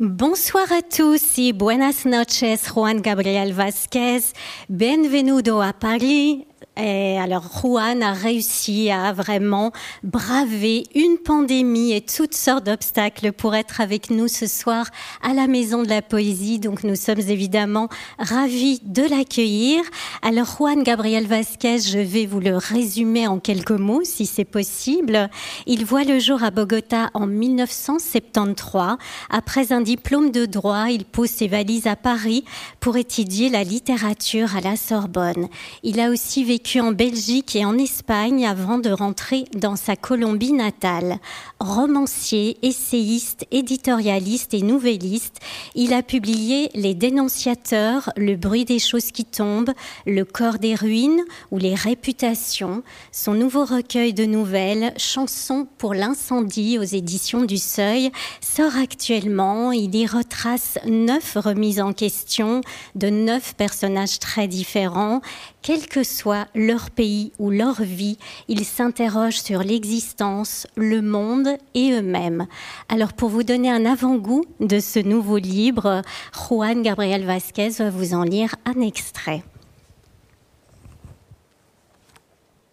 Bonsoir à tous y buenas noches, Juan Gabriel Vázquez. Bienvenido a Paris. Et alors Juan a réussi à vraiment braver une pandémie et toutes sortes d'obstacles pour être avec nous ce soir à la Maison de la Poésie. Donc nous sommes évidemment ravis de l'accueillir. Alors Juan Gabriel Vasquez, je vais vous le résumer en quelques mots si c'est possible. Il voit le jour à Bogota en 1973. Après un diplôme de droit, il pose ses valises à Paris pour étudier la littérature à la Sorbonne. Il a aussi vécu en Belgique et en Espagne avant de rentrer dans sa Colombie natale. Romancier, essayiste, éditorialiste et nouvelliste, il a publié Les dénonciateurs, Le bruit des choses qui tombent, Le corps des ruines ou Les réputations. Son nouveau recueil de nouvelles, Chansons pour l'incendie aux éditions du Seuil, sort actuellement. Il y retrace neuf remises en question de neuf personnages très différents quel que soit leur pays ou leur vie, ils s'interrogent sur l'existence, le monde et eux-mêmes. Alors pour vous donner un avant-goût de ce nouveau livre, Juan Gabriel Vázquez va vous en lire un extrait.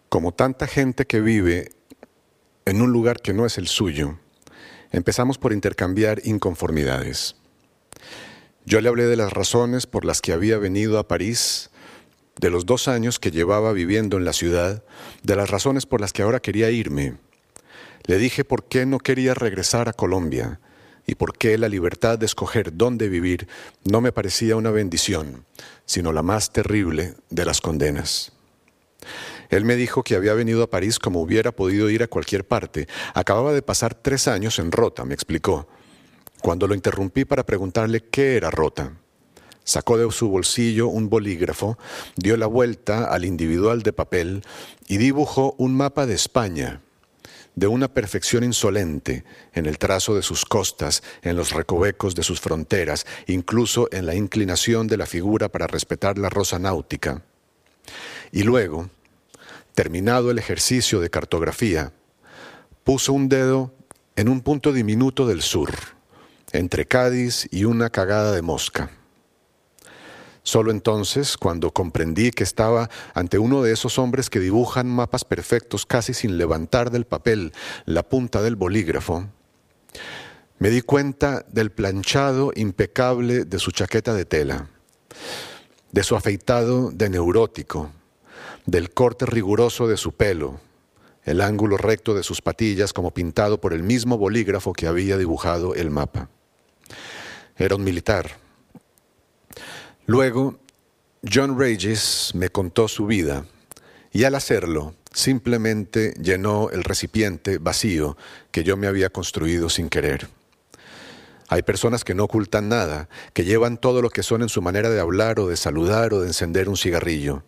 Como tanta gente que vive en un lugar que no es el suyo, empezamos por intercambiar inconformidades. Yo le hablé de las razones por las que había venido a París, de los dos años que llevaba viviendo en la ciudad, de las razones por las que ahora quería irme. Le dije por qué no quería regresar a Colombia y por qué la libertad de escoger dónde vivir no me parecía una bendición, sino la más terrible de las condenas. Él me dijo que había venido a París como hubiera podido ir a cualquier parte. Acababa de pasar tres años en Rota, me explicó. Cuando lo interrumpí para preguntarle qué era Rota, Sacó de su bolsillo un bolígrafo, dio la vuelta al individual de papel y dibujó un mapa de España, de una perfección insolente en el trazo de sus costas, en los recovecos de sus fronteras, incluso en la inclinación de la figura para respetar la rosa náutica. Y luego, terminado el ejercicio de cartografía, puso un dedo en un punto diminuto del sur, entre Cádiz y una cagada de mosca. Solo entonces, cuando comprendí que estaba ante uno de esos hombres que dibujan mapas perfectos casi sin levantar del papel la punta del bolígrafo, me di cuenta del planchado impecable de su chaqueta de tela, de su afeitado de neurótico, del corte riguroso de su pelo, el ángulo recto de sus patillas como pintado por el mismo bolígrafo que había dibujado el mapa. Era un militar Luego, John Regis me contó su vida y al hacerlo simplemente llenó el recipiente vacío que yo me había construido sin querer. Hay personas que no ocultan nada, que llevan todo lo que son en su manera de hablar o de saludar o de encender un cigarrillo.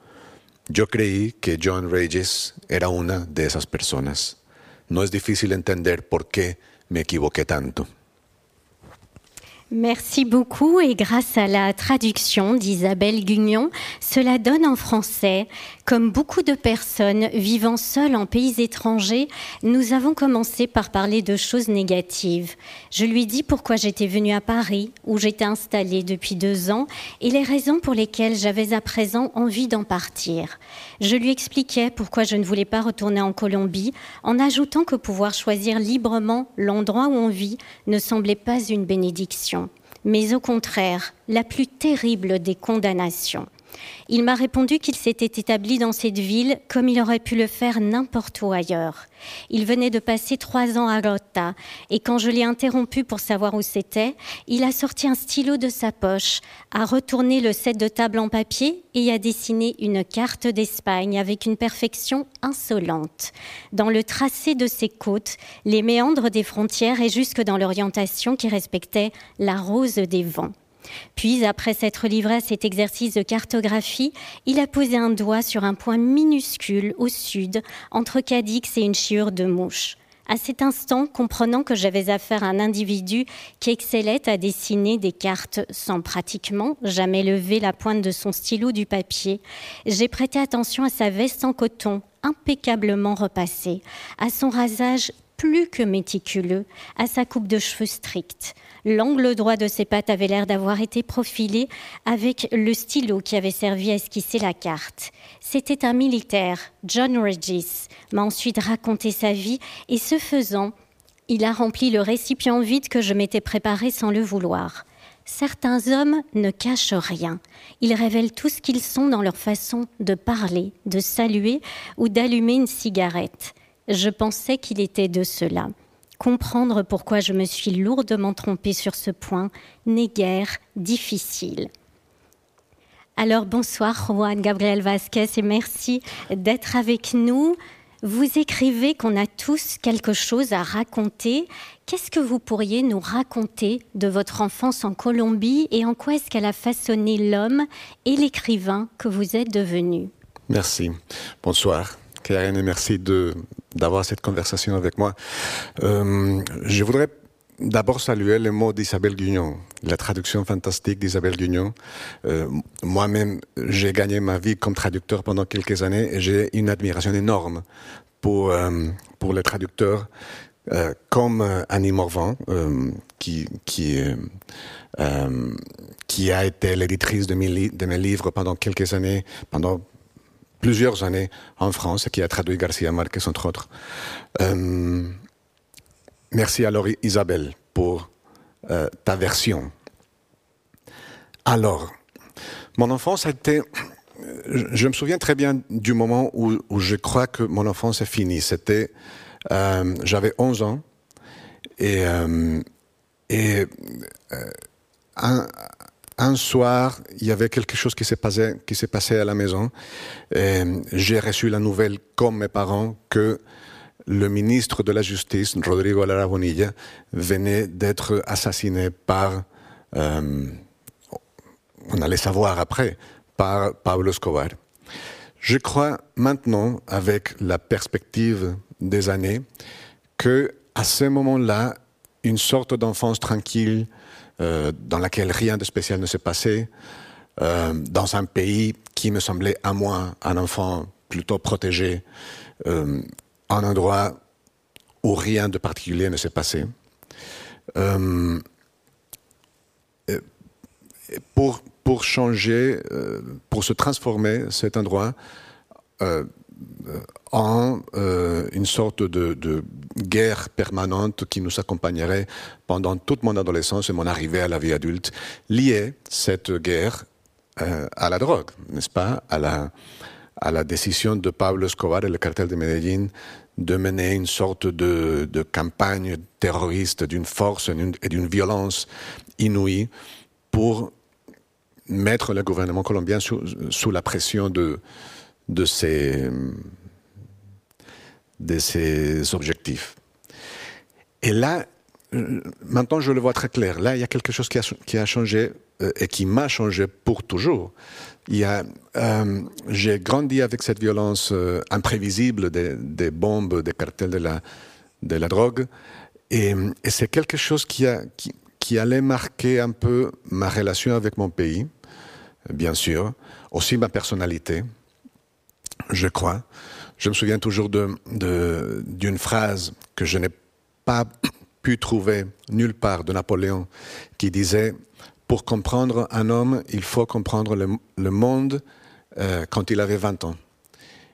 Yo creí que John Regis era una de esas personas. No es difícil entender por qué me equivoqué tanto. Merci beaucoup et grâce à la traduction d'Isabelle Gugnon, cela donne en français Comme beaucoup de personnes vivant seules en pays étrangers, nous avons commencé par parler de choses négatives. Je lui dis pourquoi j'étais venue à Paris, où j'étais installée depuis deux ans, et les raisons pour lesquelles j'avais à présent envie d'en partir. Je lui expliquais pourquoi je ne voulais pas retourner en Colombie, en ajoutant que pouvoir choisir librement l'endroit où on vit ne semblait pas une bénédiction, mais au contraire la plus terrible des condamnations. Il m'a répondu qu'il s'était établi dans cette ville comme il aurait pu le faire n'importe où ailleurs. Il venait de passer trois ans à Rota et quand je l'ai interrompu pour savoir où c'était, il a sorti un stylo de sa poche, a retourné le set de table en papier et a dessiné une carte d'Espagne avec une perfection insolente. Dans le tracé de ses côtes, les méandres des frontières et jusque dans l'orientation qui respectait la rose des vents. Puis, après s'être livré à cet exercice de cartographie, il a posé un doigt sur un point minuscule au sud, entre Cadix et une chiure de mouche. À cet instant, comprenant que j'avais affaire à un individu qui excellait à dessiner des cartes sans pratiquement jamais lever la pointe de son stylo du papier, j'ai prêté attention à sa veste en coton impeccablement repassée, à son rasage plus que méticuleux à sa coupe de cheveux stricte. L'angle droit de ses pattes avait l'air d'avoir été profilé avec le stylo qui avait servi à esquisser la carte. C'était un militaire, John Regis, m'a ensuite raconté sa vie et ce faisant, il a rempli le récipient vide que je m'étais préparé sans le vouloir. Certains hommes ne cachent rien. Ils révèlent tout ce qu'ils sont dans leur façon de parler, de saluer ou d'allumer une cigarette. Je pensais qu'il était de cela. Comprendre pourquoi je me suis lourdement trompée sur ce point n'est guère difficile. Alors bonsoir Juan Gabriel Vasquez et merci d'être avec nous. Vous écrivez qu'on a tous quelque chose à raconter. Qu'est-ce que vous pourriez nous raconter de votre enfance en Colombie et en quoi est-ce qu'elle a façonné l'homme et l'écrivain que vous êtes devenu? Merci. Bonsoir. Karen, et merci d'avoir cette conversation avec moi. Euh, je voudrais d'abord saluer les mots d'Isabelle Guignon, la traduction fantastique d'Isabelle Guignon. Euh, Moi-même, j'ai gagné ma vie comme traducteur pendant quelques années et j'ai une admiration énorme pour, euh, les traducteurs comme Annie Morvan, qui, a été l'éditrice de, mes livres pendant quelques années, plusieurs années en France qui a traduit Garcia Marquez, entre autres. Euh, Merci alors Isabelle pour euh, ta version. Alors, mon enfance a été... Je me souviens très bien du moment où, je crois que mon enfance est finie. C'était... Euh, J'avais 11 ans et, et un, un, soir, il y avait quelque chose qui s'est passé, qui s'est passé à la maison. J'ai reçu la nouvelle, comme mes parents, que le ministre de la Justice, Rodrigo Lara Bonilla, venait d'être assassiné par, euh, on allait savoir après, par Pablo Escobar. Je crois maintenant, avec la perspective des années, que à ce moment-là, une sorte d'enfance tranquille, euh, dans laquelle rien de spécial ne s'est passé, euh, dans un pays qui me semblait à moi un enfant plutôt protégé, euh, un endroit où rien de particulier ne s'est passé. Euh, pour, pour changer, pour se transformer cet endroit en euh, une sorte de, guerre permanente qui nous accompagnerait pendant toute mon adolescence et mon arrivée à la vie adulte, liée cette guerre euh, à la drogue, n'est-ce pas, à la, décision de Pablo Escobar et le cartel de Medellín de mener une sorte de, campagne terroriste d'une force et d'une violence inouïe pour mettre le gouvernement colombien sous, la pression de, ses, de ses objectifs. Et là, maintenant je le vois très clair, là il y a quelque chose qui a, changé euh, et qui m'a changé pour toujours. Euh, j'ai grandi avec cette violence euh, imprévisible des, bombes, des cartels de la, de la drogue. Et, c'est quelque chose qui, a, qui, allait marquer un peu ma relation avec mon pays, bien sûr, aussi ma personnalité, je crois. Je me souviens toujours d'une de, phrase que je n'ai pas pu trouver nulle part de Napoléon qui disait pour comprendre un homme, il faut comprendre le, le monde euh, quand il avait 20 ans.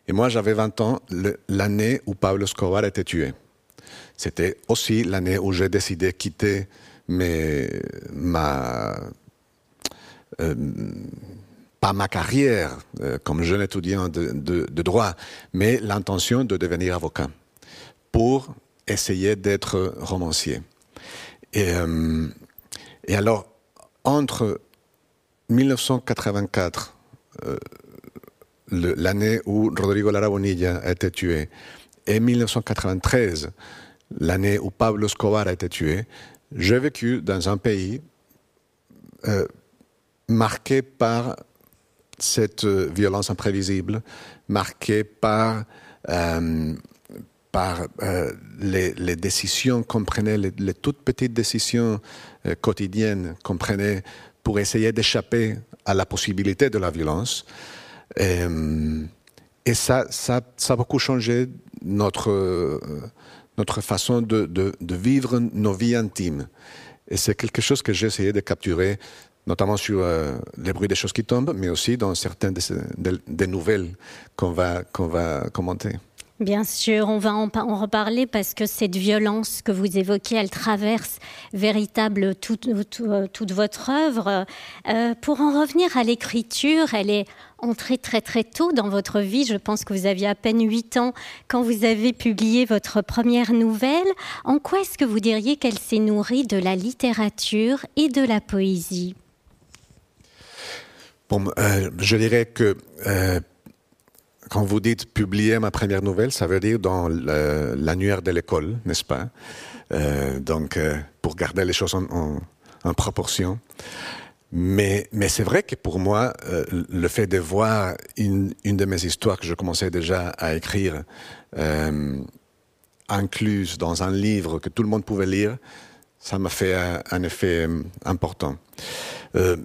Et moi, j'avais 20 ans l'année où Pablo Escobar a été tué. C'était aussi l'année où j'ai décidé de quitter mes, ma, euh, pas ma carrière euh, comme jeune étudiant de, droit, mais l'intention de devenir avocat pour essayer d'être romancier. Et, euh, et alors, entre 1984, euh, l'année où Rodrigo Lara Bonilla a été tué, et 1993, l'année où Pablo Escobar a été tué, j'ai vécu dans un pays marqué par cette violence imprévisible, marqué par, euh, par euh, les, décisions qu'on prenait, les, toutes petites décisions euh, quotidiennes qu'on prenait pour essayer d'échapper à la possibilité de la violence. Et, ça, ça, ça, a beaucoup changé notre, notre façon de, de, vivre nos vies intimes. Et c'est quelque chose que j'ai essayé de capturer, notamment sur euh, les bruits des choses qui tombent, mais aussi dans certaines des, nouvelles qu'on va, qu'on va commenter. Bien sûr, on va en, reparler parce que cette violence que vous évoquez, elle traverse véritable toute, votre œuvre. Euh, pour en revenir à l'écriture, elle est entrée très très tôt dans votre vie. Je pense que vous aviez à peine 8 ans quand vous avez publié votre première nouvelle. En quoi est-ce que vous diriez qu'elle s'est nourrie de la littérature et de la poésie? Bon, euh, Je dirais que quand vous dites publier ma première nouvelle, ça veut dire dans l'annuaire de l'école, n'est-ce pas? Euh, Donc, euh, pour garder les choses en, proportion. Mais, c'est vrai que pour moi, euh, le fait de voir une, de mes histoires que je commençais déjà à écrire, incluse dans un livre que tout le monde pouvait lire, ça m'a fait un, effet important.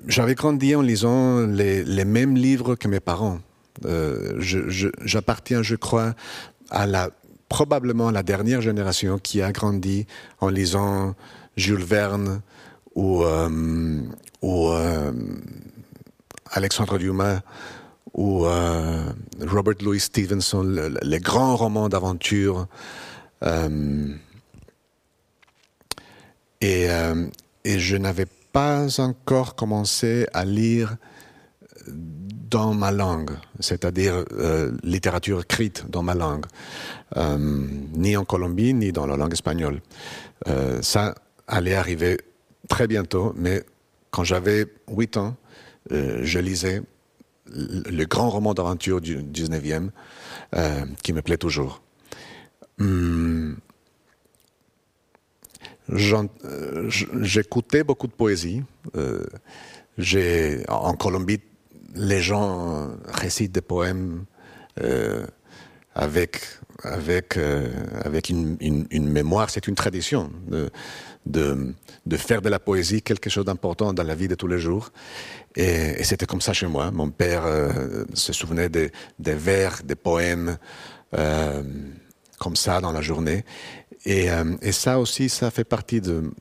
J'avais grandi en lisant les, mêmes livres que mes parents. Euh, j'appartiens, je, crois, à la probablement la dernière génération qui a grandi en lisant Jules Verne ou, euh, euh, Alexandre Dumas ou Robert Louis Stevenson, les grands romans d'aventure. Et, et je n'avais pas encore commencé à lire dans ma langue, c'est-à-dire euh, littérature écrite dans ma langue, euh, ni en Colombie, ni dans la langue espagnole. Euh, ça allait arriver très bientôt, mais quand j'avais 8 ans, je lisais le grand roman d'aventure du 19e, qui me plaît toujours. Hum, j'écoutais beaucoup de poésie. j'ai en Colombie les gens récitent des poèmes euh, avec, avec, euh, avec une, une, mémoire. C'est une tradition de, de, de, faire de la poésie quelque chose d'important dans la vie de tous les jours. Et, c'était comme ça chez moi. Mon père euh, se souvenait des, des, vers, des poèmes, comme ça dans la journée. Et, et, ça aussi, ça fait partie de,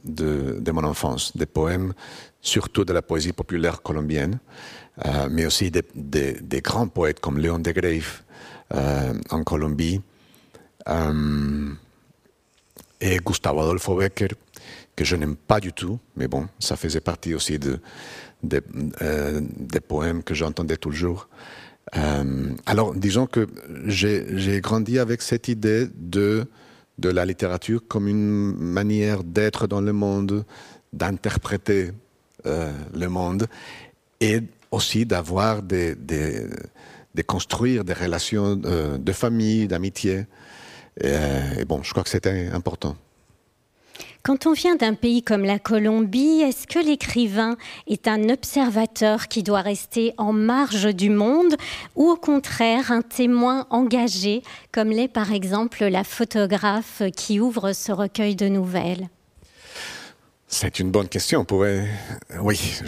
mon enfance, des poèmes, surtout de la poésie populaire colombienne. Euh, mais aussi des, grands poètes comme Léon de Grave euh, en Colombie euh, et Gustavo Adolfo Becker, que je n'aime pas du tout, mais bon, ça faisait partie aussi de, des poèmes que j'entendais toujours. alors, disons que j'ai grandi avec cette idée de, de la littérature comme une manière d'être dans le monde, d'interpréter le monde et aussi d'avoir des, de construire des relations euh, de famille, d'amitié. Euh, et, bon, je crois que c'était important. Quand on vient d'un pays comme la Colombie, est-ce que l'écrivain est un observateur qui doit rester en marge du monde ou au contraire un témoin engagé comme l'est par exemple la photographe qui ouvre ce recueil de nouvelles? C'est une bonne question. Oui.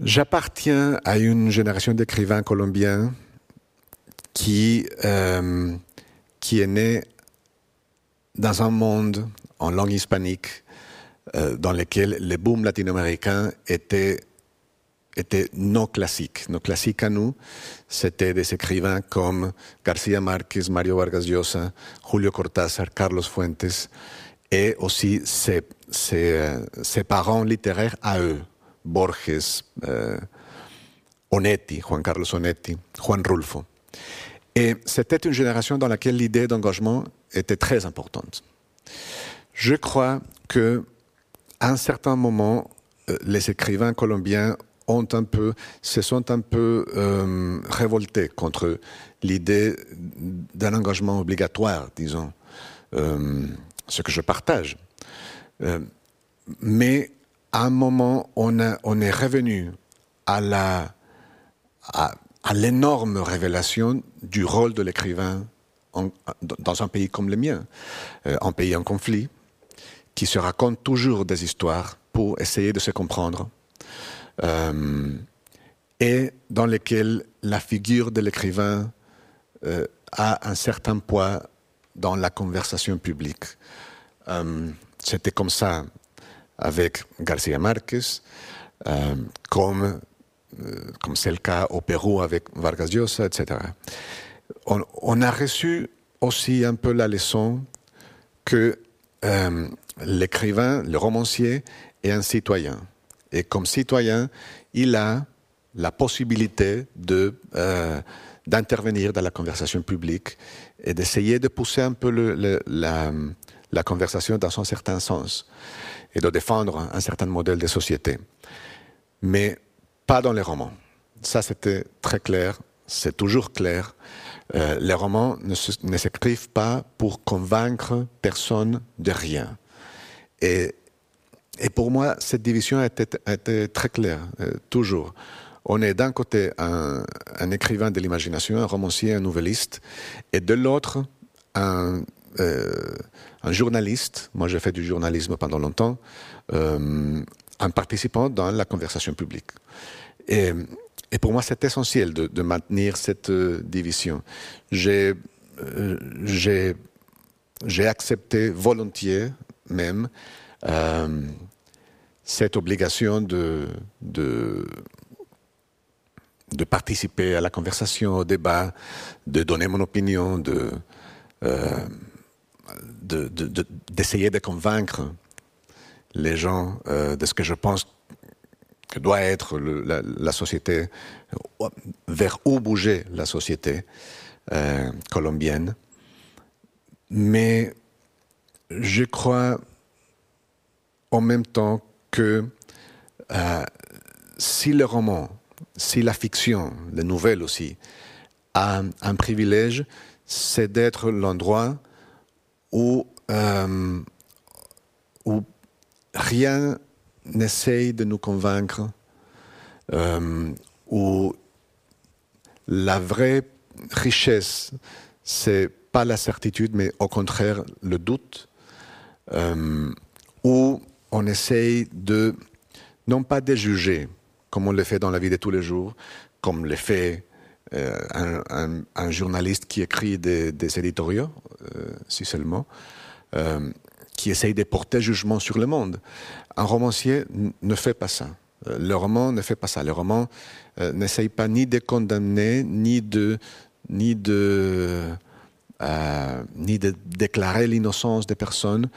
J'appartiens à une génération d'écrivains colombiens qui, euh, qui est née dans un monde en langue hispanique euh, dans lequel le boom latino-américain était, était non classique. Nos classiques à nous, c'était des écrivains comme García Márquez, Mario Vargas Llosa, Julio Cortázar, Carlos Fuentes, et aussi ses, ses, ses parents littéraires à eux, Borges, euh, Onetti, Juan Carlos Onetti, Juan Rulfo. Et c'était une génération dans laquelle l'idée d'engagement était très importante. Je crois que à un certain moment, euh, les écrivains colombiens se sont un peu euh, révoltés contre l'idée d'un engagement obligatoire, disons. Euh, ce que je partage. Mais à un moment, on, est revenu à la l'énorme révélation du rôle de l'écrivain dans un pays comme le mien, euh, un pays en conflit, qui se raconte toujours des histoires pour essayer de se comprendre, euh, et dans lequel la figure de l'écrivain euh, a un certain poids dans la conversation publique. Euh, c'était comme ça avec Garcia Marquez, euh, comme comme c'est le cas au Pérou avec Vargas Llosa, etc. On, a reçu aussi un peu la leçon que l'écrivain, le romancier, est un citoyen. Et comme citoyen, il a la possibilité de d'intervenir dans la conversation publique et d'essayer de pousser un peu la, la, conversation dans un certain sens et de défendre un certain modèle de société. Mais pas dans les romans. Ça, c'était très clair, c'est toujours clair. Euh, les romans ne s'écrivent pas pour convaincre personne de rien. Et, pour moi, cette division était, était très claire, euh, toujours on est d'un côté un, écrivain de l'imagination, un romancier, un nouvelliste, et de l'autre un, euh, journaliste. Moi, j'ai fait du journalisme pendant longtemps, euh, un participant dans la conversation publique. Et, pour moi, c'est essentiel de, maintenir cette euh, division. J'ai accepté volontiers même cette obligation de, participer à la conversation, au débat, de donner mon opinion, de, euh, d'essayer de, convaincre les gens euh, de ce que je pense que doit être la, société, vers où bouger la société euh, colombienne. Mais je crois en même temps que si le roman si la fiction, les nouvelles aussi, a un privilège, c'est d'être l'endroit euh, où rien n'essaye de nous convaincre, euh, où la vraie richesse, c'est pas la certitude, mais au contraire le doute, euh, où on essaye de, non pas de juger, comme on le fait dans la vie de tous les jours, comme le fait euh, un, journaliste qui écrit des, éditoriaux, si seulement, qui essaye de porter jugement sur le monde. Un romancier ne fait pas ça. Le roman ne fait pas ça. Le roman n'essaye pas ni de condamner, ni de, ni de, ni de déclarer l'innocence des personnes.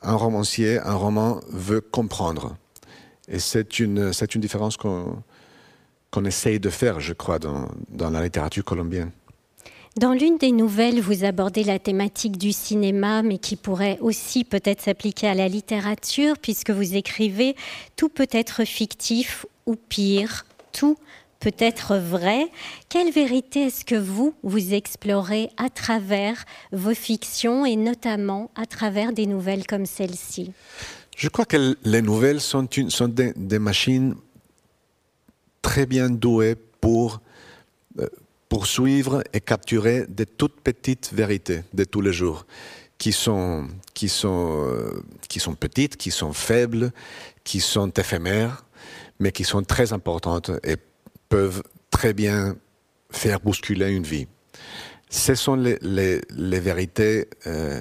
Un romancier, un roman veut comprendre. Et c'est une, c'est une différence qu'on, qu'on essaye de faire, je crois, dans, dans la littérature colombienne. Dans l'une des nouvelles, vous abordez la thématique du cinéma, mais qui pourrait aussi peut-être s'appliquer à la littérature, puisque vous écrivez Tout peut être fictif ou pire, tout peut être vrai. Quelle vérité est-ce que vous, vous explorez à travers vos fictions et notamment à travers des nouvelles comme celle-ci? Je crois que les nouvelles sont, des, machines très bien douées pour euh, poursuivre et capturer de toutes petites vérités de tous les jours, qui sont, qui sont, euh, qui sont petites, qui sont faibles, qui sont éphémères, mais qui sont très importantes et peuvent très bien faire bousculer une vie. Ce sont les, vérités, euh,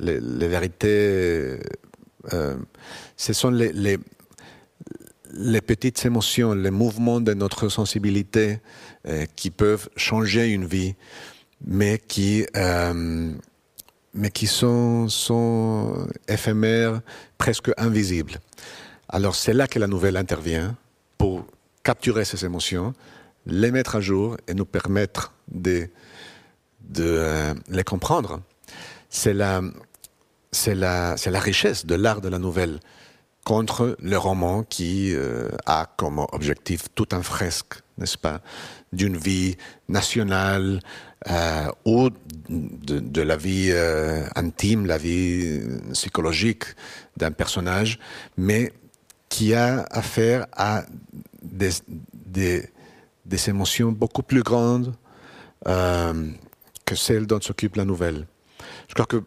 les, vérités euh, ce sont les, les, petites émotions, les mouvements de notre sensibilité euh, qui peuvent changer une vie, mais qui, euh, mais qui sont, sont éphémères, presque invisibles. Alors c'est là que la nouvelle intervient pour capturer ces émotions, les mettre à jour et nous permettre de, de les comprendre. C'est la, c'est la, la, richesse de l'art de la nouvelle contre le roman qui euh, a comme objectif tout un fresque, n'est-ce pas, d'une vie nationale euh, ou de, la vie euh, intime, la vie psychologique d'un personnage, mais qui a affaire à des, des, des émotions beaucoup plus grandes que celles dont s'occupe la nouvelle. Je crois que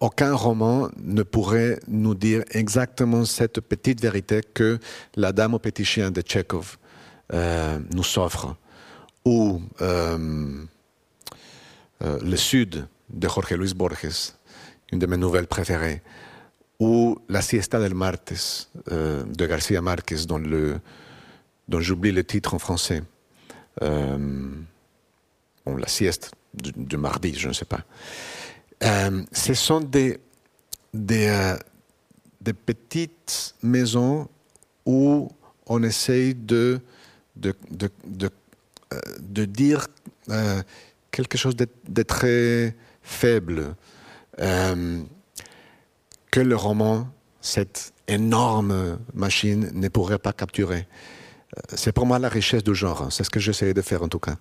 aucun roman ne pourrait nous dire exactement cette petite vérité que La Dame au petit chien de Tchekhov euh, nous offre, ou euh, euh, Le Sud de Jorge Luis Borges, une de mes nouvelles préférées, ou La siesta del martes de dont, le, dont j'oublie le titre en français. bon, la sieste du, mardi, je ne sais pas. Ce sont des, des, des petites maisons où on essaye de, de, de, de, euh, dire euh, quelque chose de, très faible, euh, que le roman, cette énorme machine, ne pourrait pas capturer. C'est pour moi la richesse du genre, c'est ce que j'essaie de faire en tout cas.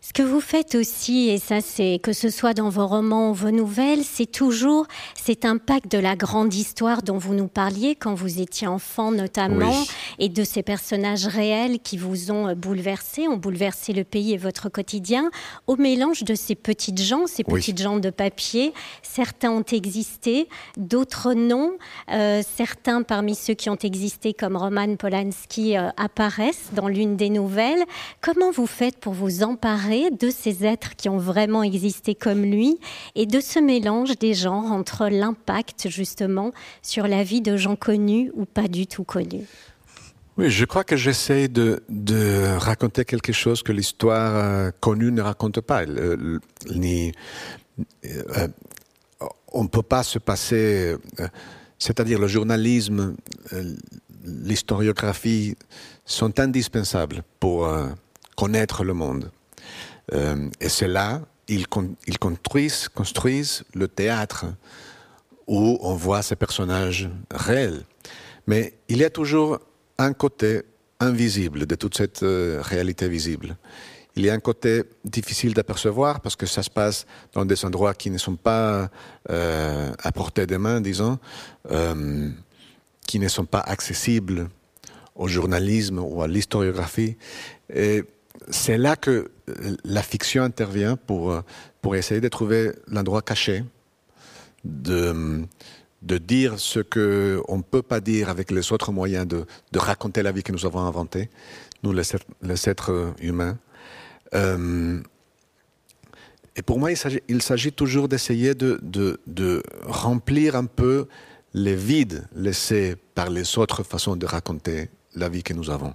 Ce que vous faites aussi, et ça c'est que ce soit dans vos romans ou vos nouvelles, c'est toujours cet impact de la grande histoire dont vous nous parliez quand vous étiez enfant notamment, et de ces personnages réels qui vous ont bouleversé, ont bouleversé le pays et votre quotidien, au mélange de ces petites gens, ces petites gens de papier. Certains ont existé, d'autres non. Euh, certains parmi ceux qui ont existé, comme Roman Polanski, euh, apparaissent dans l'une des nouvelles. Comment vous faites pour vous emparer de ces êtres qui ont vraiment existé comme lui et de ce mélange des genres entre l'impact justement sur la vie de gens connus ou pas du tout connus. Oui, je crois que j'essaie de, raconter quelque chose que l'histoire euh, connue ne raconte pas. euh, on ne peut pas se passer, euh, c'est-à-dire le journalisme, l'historiographie sont indispensables pour connaître le monde. Euh, et c'est là, ils, construisent, le théâtre où on voit ces personnages réels. Mais il y a toujours un côté invisible de toute cette euh, réalité visible. Il y a un côté difficile d'apercevoir parce que ça se passe dans des endroits qui ne sont pas euh, à portée des mains, disons, euh, qui ne sont pas accessibles au journalisme ou à l'historiographie. C'est là que euh, la fiction intervient pour, euh, pour essayer de trouver l'endroit caché, de, de dire ce qu'on ne peut pas dire avec les autres moyens de, de, raconter la vie que nous avons inventée, nous les, êtres humains. Euh, et pour moi, il s'agit toujours d'essayer de, de, de, remplir un peu les vides laissés par les autres façons de raconter la vie que nous avons.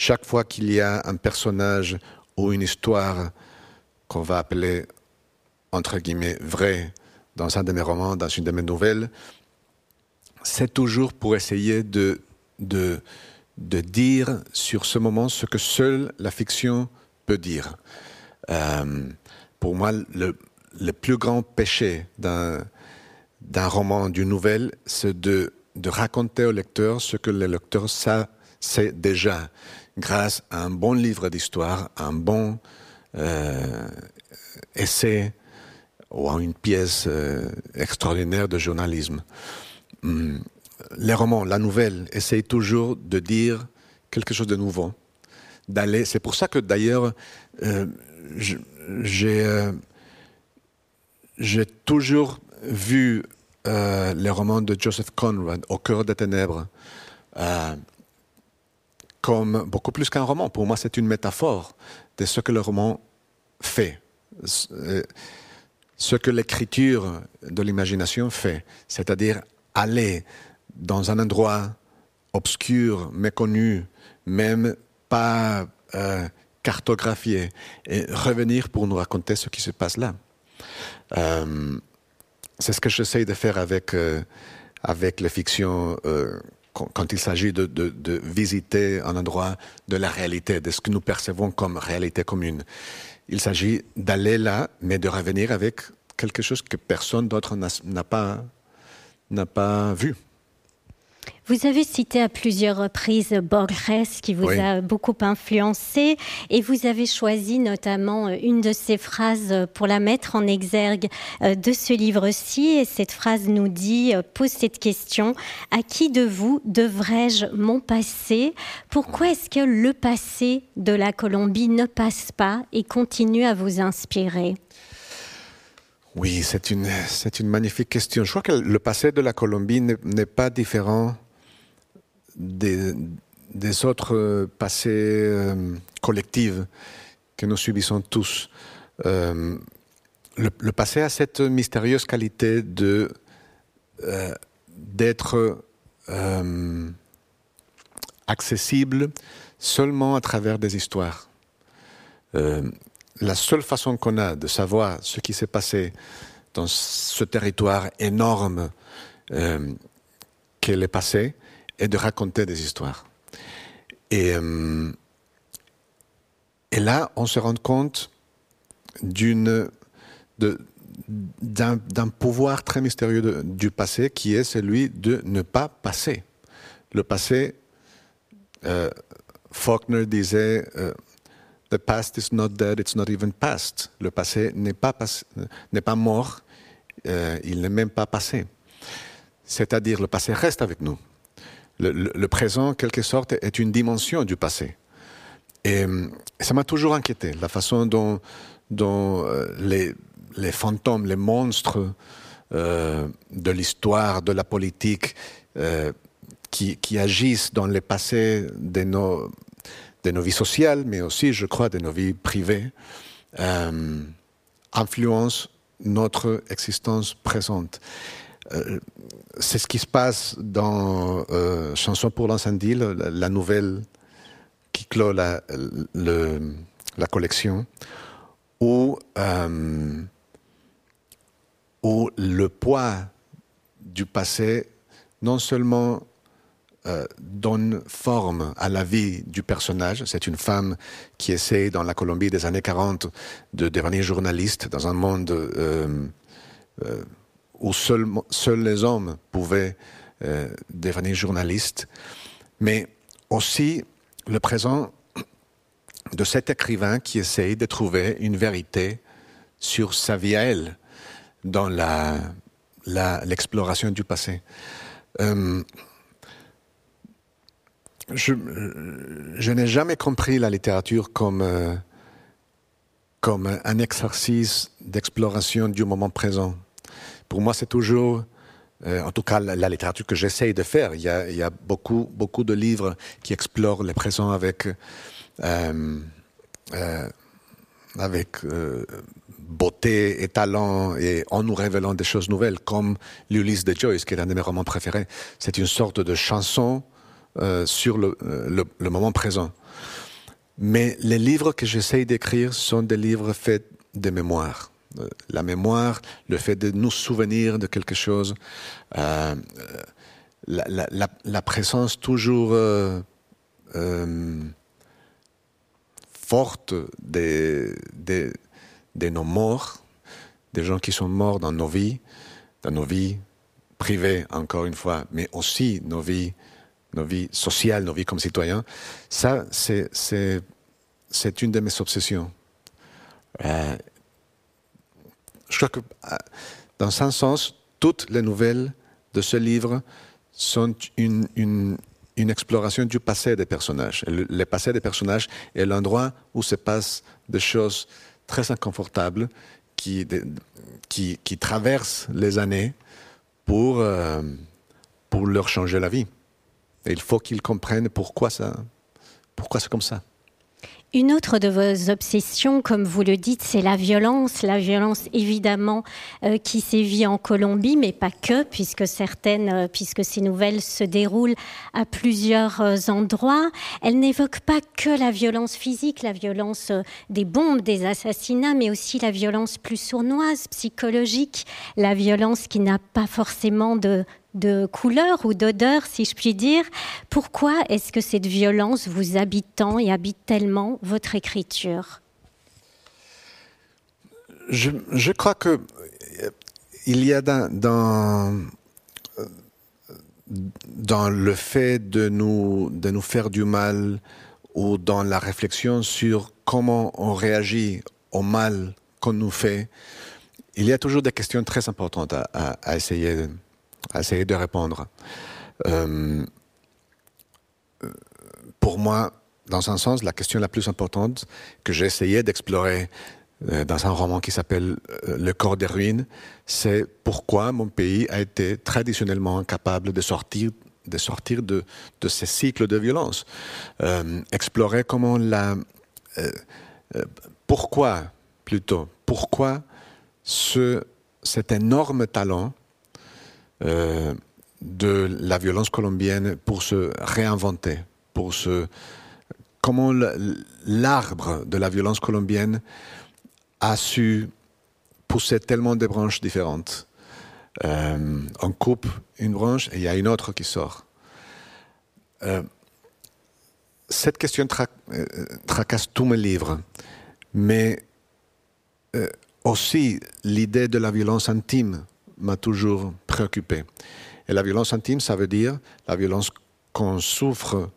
Chaque fois qu'il y a un personnage ou une histoire qu'on va appeler, entre guillemets, vrai dans un de mes romans, dans une de mes nouvelles, c'est toujours pour essayer de, de, de, dire sur ce moment ce que seule la fiction peut dire. Euh, pour moi, le, le, plus grand péché d'un roman, d'une nouvelle, c'est de, de raconter au lecteur ce que le lecteur sait déjà grâce à un bon livre d'histoire, un bon euh, essai ou à une pièce euh, extraordinaire de journalisme. Hum, les romans, la nouvelle, essayent toujours de dire quelque chose de nouveau, d'aller. C'est pour ça que d'ailleurs, euh, j'ai toujours vu les romans de Joseph Conrad, Au cœur des ténèbres, comme beaucoup plus qu'un roman. Pour moi, c'est une métaphore de ce que le roman fait, euh, ce que l'écriture de l'imagination fait, c'est-à-dire aller dans un endroit obscur, méconnu, même pas euh, cartographié, et revenir pour nous raconter ce qui se passe là. Euh, c'est ce que j'essaie de faire avec, avec les fictions quand il s'agit de, visiter un endroit de la réalité, de ce que nous percevons comme réalité commune. Il s'agit d'aller là, mais de revenir avec quelque chose que personne d'autre n'a pas, pas vu. Vous avez cité à plusieurs reprises Borges qui vous a beaucoup influencé et vous avez choisi notamment euh, une de ces phrases pour la mettre en exergue euh, de ce livre-ci. Et cette phrase nous dit, euh, pose cette question, à qui de vous devrais-je mon passé? Pourquoi est-ce que le passé de la Colombie ne passe pas et continue à vous inspirer? Oui, c'est une, c'est une magnifique question. Je crois que le passé de la Colombie n'est pas différent des, autres passés collectifs que nous subissons tous. le, le, passé a cette mystérieuse qualité de d'être accessible seulement à travers des histoires. Euh, la seule façon qu'on a de savoir ce qui s'est passé dans ce territoire énorme euh, qu'elle est passé est de raconter des histoires. Et, euh, et là, on se rend compte d'un pouvoir très mystérieux du passé qui est celui de ne pas passer. Le passé, Faulkner disait The past is not dead, it's not even past. Le passé n'est pas, mort, euh, il n'est même pas passé. C'est-à-dire, le passé reste avec nous. Le, présent, en quelque sorte, est une dimension du passé. Et, ça m'a toujours inquiété, la façon dont, euh, les, fantômes, les monstres euh, de l'histoire, de la politique, qui, agissent dans le passé de nos, vies sociales, mais aussi, je crois, de nos vies privées, euh, influencent notre existence présente. Euh, c'est ce qui se passe dans euh, Chanson pour l'incendie, la, nouvelle qui clôt la, collection, où, où le poids du passé non seulement euh, donne forme à la vie du personnage. C'est une femme qui essaie, dans la Colombie des années 40, de devenir journaliste dans un monde euh, euh, où seuls les hommes pouvaient devenir journalistes. Mais aussi le présent de cet écrivain qui essaie de trouver une vérité sur sa vie à elle dans l'exploration du passé je, je n'ai jamais compris la littérature comme, euh, comme un exercice d'exploration du moment présent. Pour moi, c'est toujours, euh, en tout cas, la, littérature que j'essaye de faire. Il y, a, beaucoup, beaucoup de livres qui explorent le présent avec, euh, avec beauté et talent et en nous révélant des choses nouvelles, comme l'Ulysse de Joyce, qui est l'un de mes romans préférés. C'est une sorte de chanson euh, sur euh, le, le, moment présent. Mais les livres que j'essaye d'écrire sont des livres faits de mémoire. Euh, la mémoire, le fait de nous souvenir de quelque chose, la, la, la, présence toujours forte de nos morts, des gens qui sont morts dans nos vies, dans nos vies privées, encore une fois, mais aussi nos vies nos vies sociales, nos vies comme citoyens, ça, c'est une de mes obsessions. Euh, je crois que, euh, dans un sens, toutes les nouvelles de ce livre sont une, exploration du passé des personnages. Le, passé des personnages est l'endroit où se passent des choses très inconfortables qui, traversent les années pour, euh, pour leur changer la vie. Il faut qu'ils comprennent pourquoi pourquoi c'est comme ça. Une autre de vos obsessions, comme vous le dites, c'est la violence. La violence, évidemment, euh, qui sévit en Colombie, mais pas que, puisque certaines, euh, puisque ces nouvelles se déroulent à plusieurs euh, endroits. Elles n'évoquent pas que la violence physique, la violence des bombes, des assassinats, mais aussi la violence plus sournoise, psychologique, la violence qui n'a pas forcément de, de couleur ou d'odeur, si je puis dire. Pourquoi est-ce que cette violence vous habite tant et habite tellement votre écriture? Je, crois que euh, il y a dans, dans, le fait de nous, de nous faire du mal ou dans la réflexion sur comment on réagit au mal qu'on nous fait, il y a toujours des questions très importantes à, à, à essayer à essayer de répondre. Euh, pour moi, dans un sens, la question la plus importante que j'ai essayé d'explorer euh, dans un roman qui s'appelle euh, Le corps des ruines, c'est pourquoi mon pays a été traditionnellement incapable de sortir de sortir de, de, ces cycles de violence. Explorer comment la... Pourquoi, plutôt, pourquoi ce, cet énorme talent euh, de la violence colombienne pour se réinventer, pour se... Comment l'arbre de la violence colombienne a su pousser tellement de branches différentes euh, on coupe une branche et il y a une autre qui sort. Euh, cette question tracasse tous mes livres, mais aussi l'idée de la violence intime m'a toujours préoccupé. Et la violence intime, ça veut dire la violence qu'on souffre,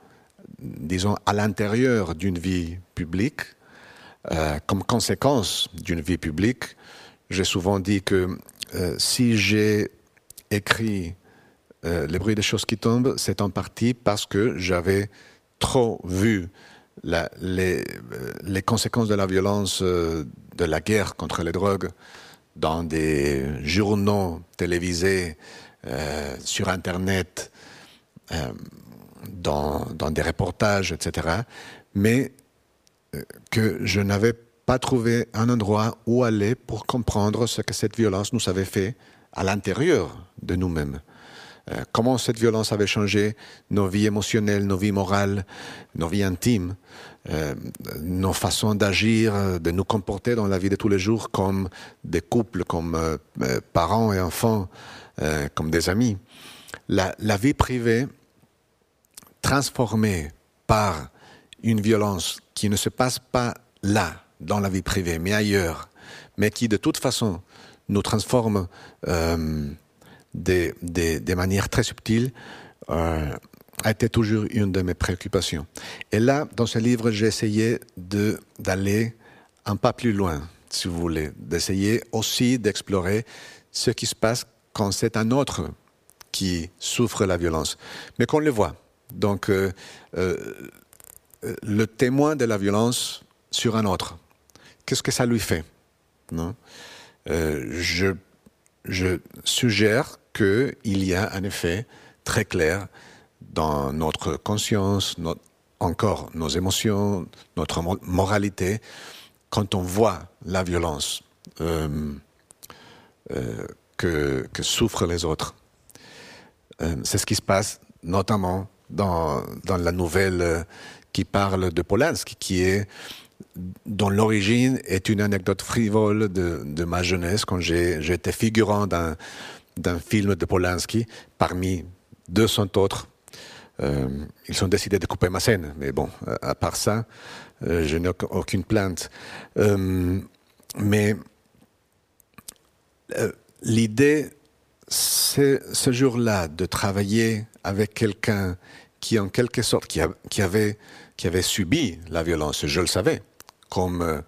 disons, à l'intérieur d'une vie publique, comme conséquence d'une vie publique. J'ai souvent dit que euh, si j'ai écrit euh, Les bruits des choses qui tombent, c'est en partie parce que j'avais trop vu les, euh, les, conséquences de la violence de la guerre contre les drogues dans des journaux télévisés, sur Internet, dans, dans, des reportages, etc. Mais que je n'avais pas trouvé un endroit où aller pour comprendre ce que cette violence nous avait fait à l'intérieur de nous-mêmes. Euh, comment cette violence avait changé nos vies émotionnelles, nos vies morales, nos vies intimes, euh, nos façons d'agir, de nous comporter dans la vie de tous les jours comme des couples, comme euh, parents et enfants, comme des amis. La, vie privée transformée par une violence qui ne se passe pas là, dans la vie privée, mais ailleurs, mais qui de toute façon nous transforme des, manières très subtiles, euh, a été toujours une de mes préoccupations. Et là, dans ce livre, j'ai essayé d'aller un pas plus loin, si vous voulez, d'essayer aussi d'explorer ce qui se passe quand c'est un autre qui souffre la violence, mais qu'on le voit. Donc, euh, le témoin de la violence sur un autre qu'est-ce que ça lui fait non? Euh, je, je suggère qu'il y a un effet très clair dans notre conscience, encore nos émotions, notre moralité, quand on voit la violence euh, euh, que, souffrent les autres. Euh, c'est ce qui se passe notamment dans, la nouvelle qui parle de Polanski, qui est dont l'origine est une anecdote frivole de, ma jeunesse, quand j'étais figurant d'un film de Polanski, parmi 200 autres. Euh, ils ont décidé de couper ma scène, mais bon, à part ça, euh, je n'ai aucune plainte. Euh, mais l'idée, c'est ce jour-là de travailler avec quelqu'un qui, en quelque sorte, qui avait qui avait subi la violence, je le savais, comme,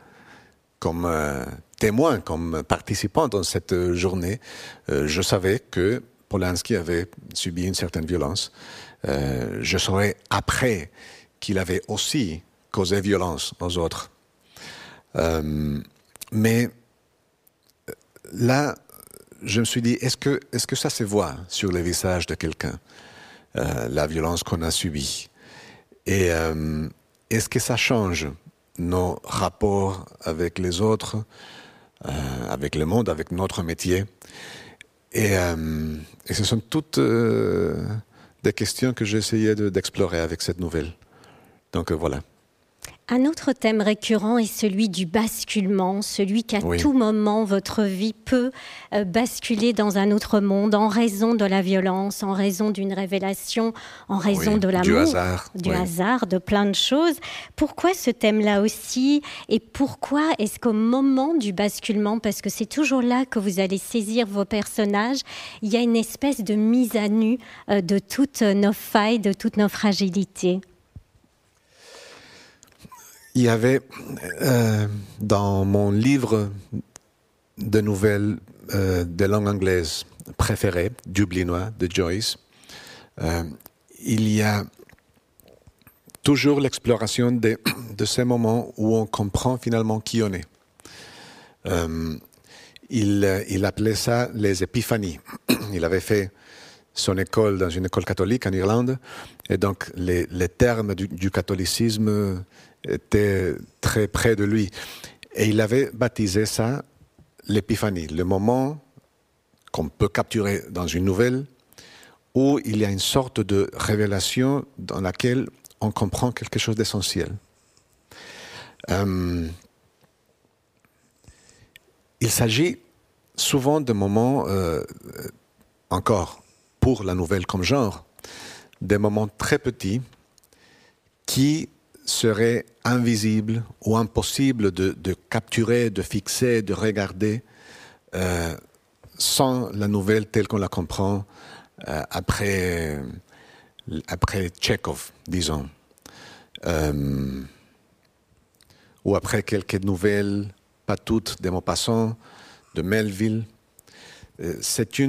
comme témoin, comme participant dans cette journée, euh, je savais que Polanski avait subi une certaine violence. je saurais après qu'il avait aussi causé violence aux autres. mais là, je me suis dit, est-ce que, est-ce que ça se voit sur le visage de quelqu'un, la violence qu'on a subie? Et est-ce que ça change nos rapports avec les autres, euh, avec le monde, avec notre métier. Et, euh, ce sont toutes euh, des questions que j'ai essayé d'explorer avec cette nouvelle. Donc voilà. Un autre thème récurrent est celui du basculement, celui qu'à tout moment votre vie peut euh, basculer dans un autre monde en raison de la violence, en raison d'une révélation, en raison de l'amour, du hasard, du hasard, de plein de choses. Pourquoi ce thème-là aussi Et pourquoi est-ce qu'au moment du basculement, parce que c'est toujours là que vous allez saisir vos personnages, il y a une espèce de mise à nu euh, de toutes nos failles, de toutes nos fragilités? Il y avait euh, dans mon livre de nouvelles euh, de langue anglaise préféré, Dublinois, de Joyce, euh, il y a toujours l'exploration de, ces moments où on comprend finalement qui on est. il appelait ça les épiphanies. Il avait fait son école dans une école catholique en Irlande, et donc les, termes du, catholicisme étaient très près de lui. Et il avait baptisé ça l'épiphanie, le moment qu'on peut capturer dans une nouvelle où il y a une sorte de révélation dans laquelle on comprend quelque chose d'essentiel. Euh, il s'agit souvent de moments, euh, encore pour la nouvelle comme genre, des moments très petits qui seraient invisibles ou impossibles de, capturer, de fixer, de regarder euh, sans la nouvelle telle qu'on la comprend euh, après, après Tchekhov, disons, euh, ou après quelques nouvelles, pas toutes, de Maupassant, de Melville. C'est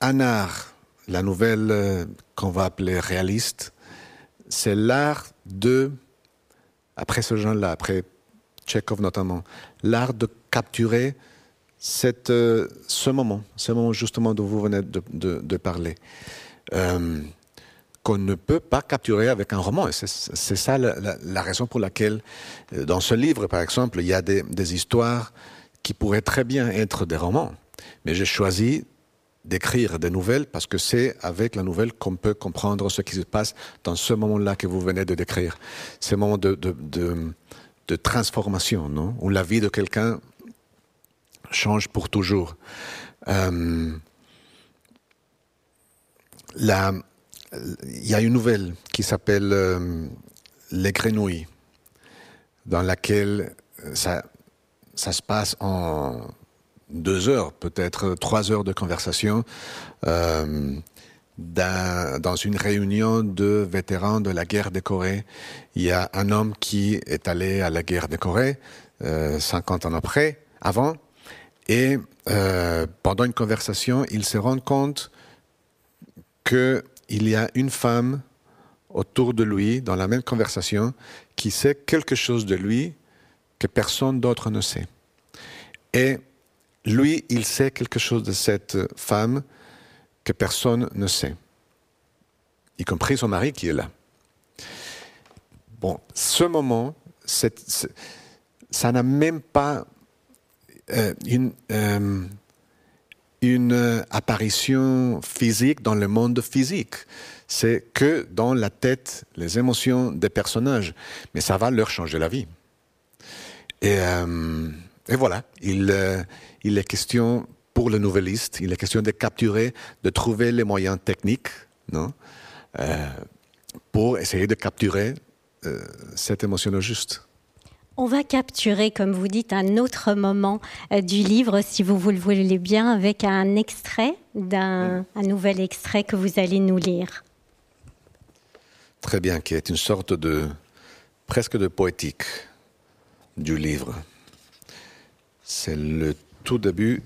un art la nouvelle qu'on va appeler réaliste, c'est l'art de, après ce genre-là, après Tchekhov notamment, l'art de capturer cette, euh, ce moment, ce moment justement dont vous venez de, parler, euh, qu'on ne peut pas capturer avec un roman. C'est ça la, raison pour laquelle, dans ce livre, par exemple, il y a des, des histoires qui pourraient très bien être des romans. Mais j'ai choisi d'écrire des nouvelles parce que c'est avec la nouvelle qu'on peut comprendre ce qui se passe dans ce moment-là que vous venez de décrire. Ce moment de, de, de, transformation, non? Où la vie de quelqu'un change pour toujours. Euh, il y a une nouvelle qui s'appelle euh, Les Grenouilles, dans laquelle ça, ça se passe en deux heures, peut-être trois heures de conversation euh, dans une réunion de vétérans de la guerre de Corée. Il y a un homme qui est allé à la guerre de Corée euh, 50 ans après, avant, et euh, pendant une conversation, il se rend compte qu'il y a une femme autour de lui, dans la même conversation, qui sait quelque chose de lui que personne d'autre ne sait. Et lui, il sait quelque chose de cette femme que personne ne sait, y compris son mari qui est là. Bon, ce moment, ça n'a même pas euh, une, euh, une apparition physique dans le monde physique. C'est que dans la tête, les émotions des personnages. Mais ça va leur changer la vie. Et, euh, et voilà, il, il est question pour le nouvelliste, il est question de capturer, de trouver les moyens techniques non, euh, pour essayer de capturer euh, cette émotion juste. On va capturer, comme vous dites, un autre moment euh, du livre, si vous, vous le voulez bien, avec un extrait, d'un un nouvel extrait que vous allez nous lire. Très bien, qui est une sorte de presque de poétique du livre. C'est le tout début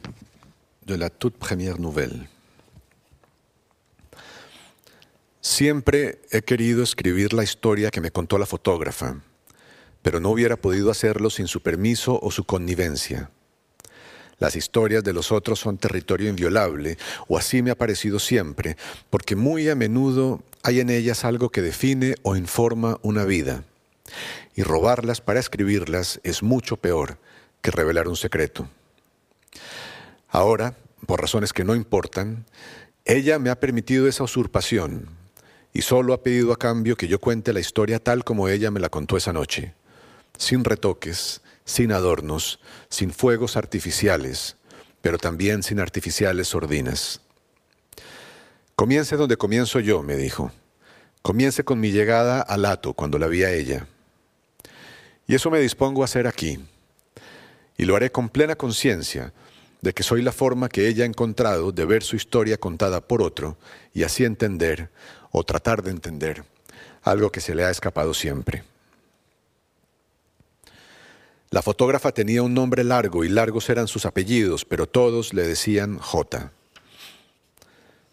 de la toute première nouvelle. Siempre he querido escribir la historia que me contó la fotógrafa, pero no hubiera podido hacerlo sin su permiso o su connivencia. Las historias de los otros son territorio inviolable, o así me ha parecido siempre, porque muy a menudo hay en ellas algo que define o informa una vida. Y robarlas para escribirlas es mucho peor que revelar un secreto. Ahora, por razones que no importan, ella me ha permitido esa usurpación y solo ha pedido a cambio que yo cuente la historia tal como ella me la contó esa noche, sin retoques, sin adornos, sin fuegos artificiales, pero también sin artificiales sordinas. Comience donde comienzo yo, me dijo. Comience con mi llegada al hato cuando la vi a ella. Y eso me dispongo a hacer aquí. Y lo haré con plena conciencia, de que soy la forma que ella ha encontrado de ver su historia contada por otro y así entender, o tratar de entender, algo que se le ha escapado siempre. La fotógrafa tenía un nombre largo y largos eran sus apellidos, pero todos le decían J.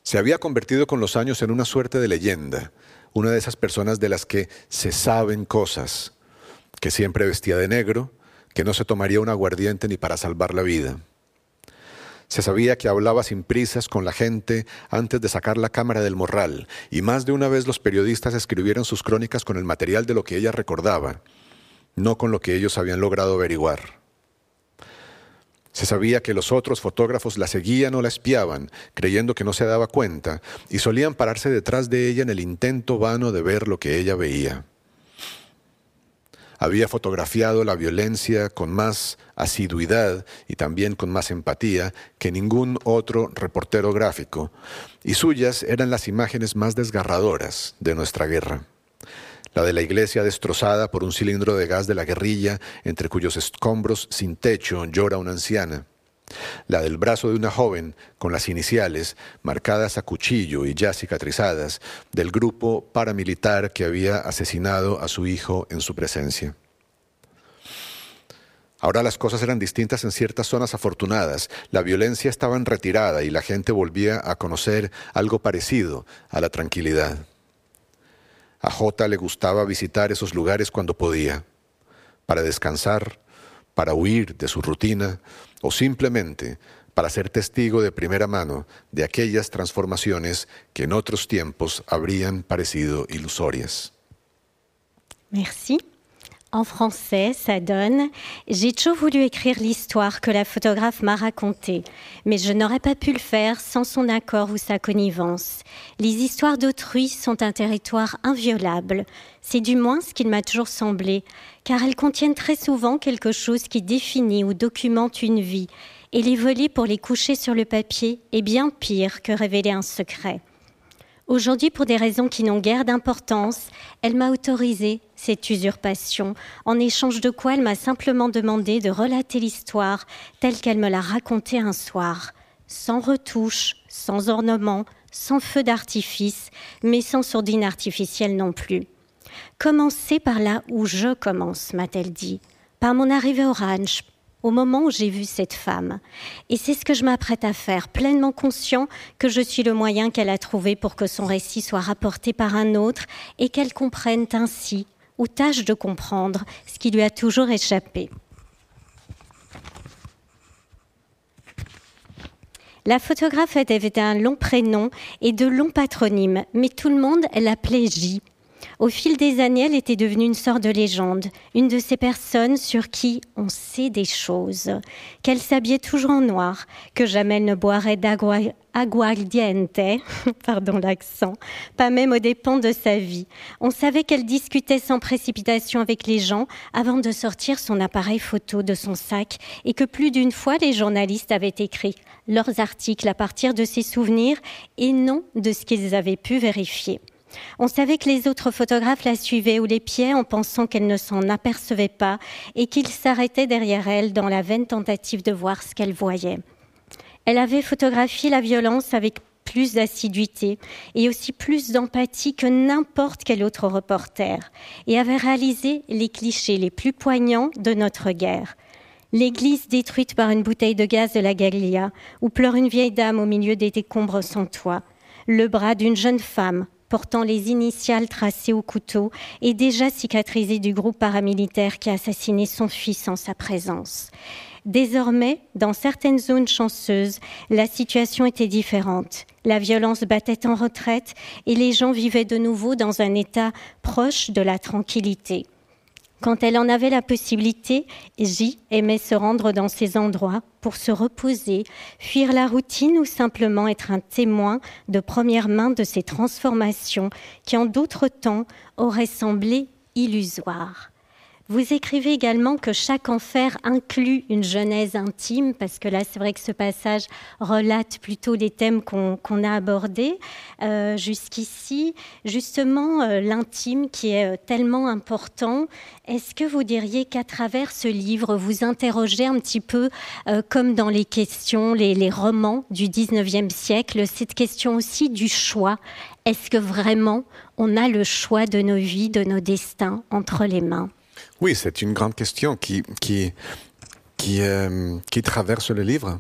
Se había convertido con los años en una suerte de leyenda, una de esas personas de las que se saben cosas, que siempre vestía de negro, que no se tomaría un aguardiente ni para salvar la vida Se sabía que hablaba sin prisas con la gente antes de sacar la cámara del morral, y más de una vez los periodistas escribieron sus crónicas con el material de lo que ella recordaba, no con lo que ellos habían logrado averiguar. Se sabía que los otros fotógrafos la seguían o la espiaban, creyendo que no se daba cuenta, y solían pararse detrás de ella en el intento vano de ver lo que ella veía. Había fotografiado la violencia con más asiduidad y también con más empatía que ningún otro reportero gráfico, y suyas eran las imágenes más desgarradoras de nuestra guerra. La de la iglesia destrozada por un cilindro de gas de la guerrilla, entre cuyos escombros sin techo llora una anciana, la del brazo de una joven con las iniciales marcadas a cuchillo y ya cicatrizadas del grupo paramilitar que había asesinado a su hijo en su presencia. Ahora las cosas eran distintas en ciertas zonas afortunadas. La violencia estaba en retirada y la gente volvía a conocer algo parecido a la tranquilidad. A J le gustaba visitar esos lugares cuando podía, para descansar, para huir de su rutina o simplemente para ser testigo de primera mano de aquellas transformaciones que en otros tiempos habrían parecido ilusorias. En français, ça donne J'ai toujours voulu écrire l'histoire que la photographe m'a racontée, mais je n'aurais pas pu le faire sans son accord ou sa connivence. Les histoires d'autrui sont un territoire inviolable. C'est du moins ce qu'il m'a toujours semblé, car elles contiennent très souvent quelque chose qui définit ou documente une vie, et les voler pour les coucher sur le papier est bien pire que révéler un secret. Aujourd'hui, pour des raisons qui n'ont guère d'importance, elle m'a autorisé cette usurpation, en échange de quoi elle m'a simplement demandé de relater l'histoire telle qu'elle me l'a racontée un soir, sans retouche, sans ornement, sans feu d'artifice, mais sans sourdine artificielle non plus. Commencez par là où je commence, m'a-t-elle dit, par mon arrivée au ranch, au moment où j'ai vu cette femme. Et c'est ce que je m'apprête à faire, pleinement conscient que je suis le moyen qu'elle a trouvé pour que son récit soit rapporté par un autre et qu'elle comprenne ainsi, ou tâche de comprendre, ce qui lui a toujours échappé. La photographe avait un long prénom et de longs patronymes, mais tout le monde l'appelait J. Au fil des années, elle était devenue une sorte de légende, une de ces personnes sur qui on sait des choses, qu'elle s'habillait toujours en noir, que jamais elle ne boirait d'aguardiente, pardon l'accent, pas même aux dépens de sa vie. On savait qu'elle discutait sans précipitation avec les gens avant de sortir son appareil photo de son sac et que plus d'une fois les journalistes avaient écrit leurs articles à partir de ses souvenirs et non de ce qu'ils avaient pu vérifier. On savait que les autres photographes la suivaient ou pieds en pensant qu'elle ne s'en apercevait pas et qu'ils s'arrêtaient derrière elle dans la vaine tentative de voir ce qu'elle voyait. Elle avait photographié la violence avec plus d'assiduité et aussi plus d'empathie que n'importe quel autre reporter et avait réalisé les clichés les plus poignants de notre guerre. L'église détruite par une bouteille de gaz de la Gallia, où pleure une vieille dame au milieu des décombres sans toit. Le bras d'une jeune femme portant les initiales tracées au couteau et déjà cicatrisé du groupe paramilitaire qui a assassiné son fils en sa présence. Désormais, dans certaines zones chanceuses, la situation était différente. La violence battait en retraite et les gens vivaient de nouveau dans un état proche de la tranquillité. Quand elle en avait la possibilité, J aimait se rendre dans ces endroits pour se reposer, fuir la routine ou simplement être un témoin de première main de ces transformations qui en d'autres temps auraient semblé illusoires. Vous écrivez également que chaque enfer inclut une genèse intime, parce que là, c'est vrai que ce passage relate plutôt les thèmes qu'on a abordés euh, jusqu'ici. Justement, euh, l'intime qui est euh, tellement important. Est-ce que vous diriez qu'à travers ce livre, vous interrogez un petit peu, comme dans les questions, les, les romans du 19e siècle, cette question aussi du choix Est-ce que vraiment on a le choix de nos vies, de nos destins entre les mains? Oui, c'est une grande question qui, qui, qui, euh, traverse le livre.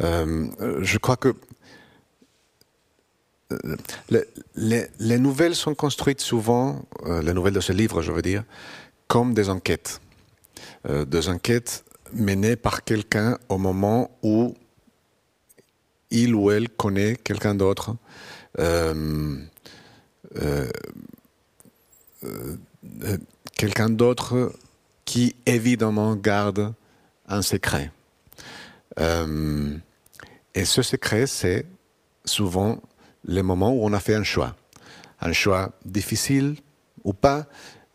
Euh, je crois que euh, les, nouvelles sont construites souvent, les nouvelles de ce livre, je veux dire, comme des enquêtes. des enquêtes menées par quelqu'un au moment où il ou elle connaît quelqu'un d'autre. Quelqu'un d'autre qui évidemment garde un secret. et ce secret, c'est souvent les moments où on a fait un choix. Un choix difficile ou pas,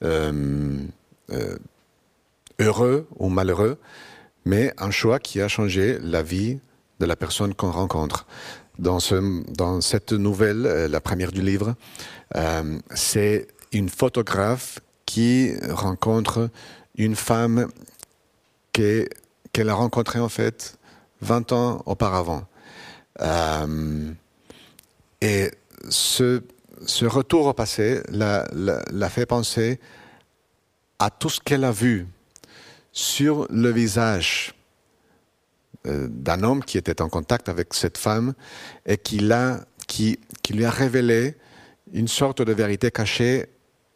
euh, euh, heureux ou malheureux, mais un choix qui a changé la vie de la personne qu'on rencontre. Dans, ce, dans, cette nouvelle, euh, la première du livre, c'est une photographe qui rencontre une femme qu'elle a rencontrée en fait 20 ans auparavant. Et ce, retour au passé l'a, fait penser à tout ce qu'elle a vu sur le visage euh, d'un homme qui était en contact avec cette femme et qui, qui lui a révélé une sorte de vérité cachée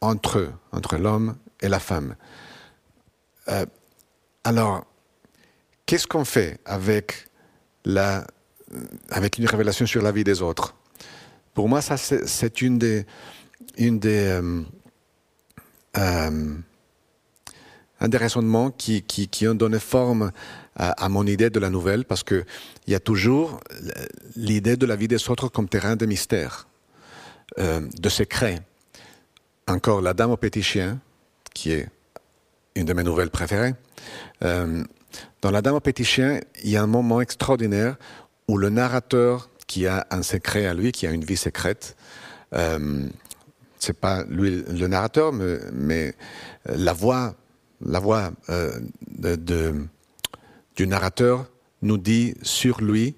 entre eux, entre l'homme et la femme. Euh, alors, qu'est-ce qu'on fait avec, la, avec une révélation sur la vie des autres? Pour moi, ça, c'est une des, une des, euh, euh, un des raisonnements qui, qui, qui, ont donné forme à, mon idée de la nouvelle, parce qu'il y a toujours l'idée de la vie des autres comme terrain de mystère, de secret. Encore La Dame au petit chien, qui est une de mes nouvelles préférées. dans La Dame au petit chien, il y a un moment extraordinaire où le narrateur qui a un secret à lui, qui a une vie secrète. Euh, c'est pas lui le narrateur, mais, la voix, la voix euh, de, du narrateur nous dit sur lui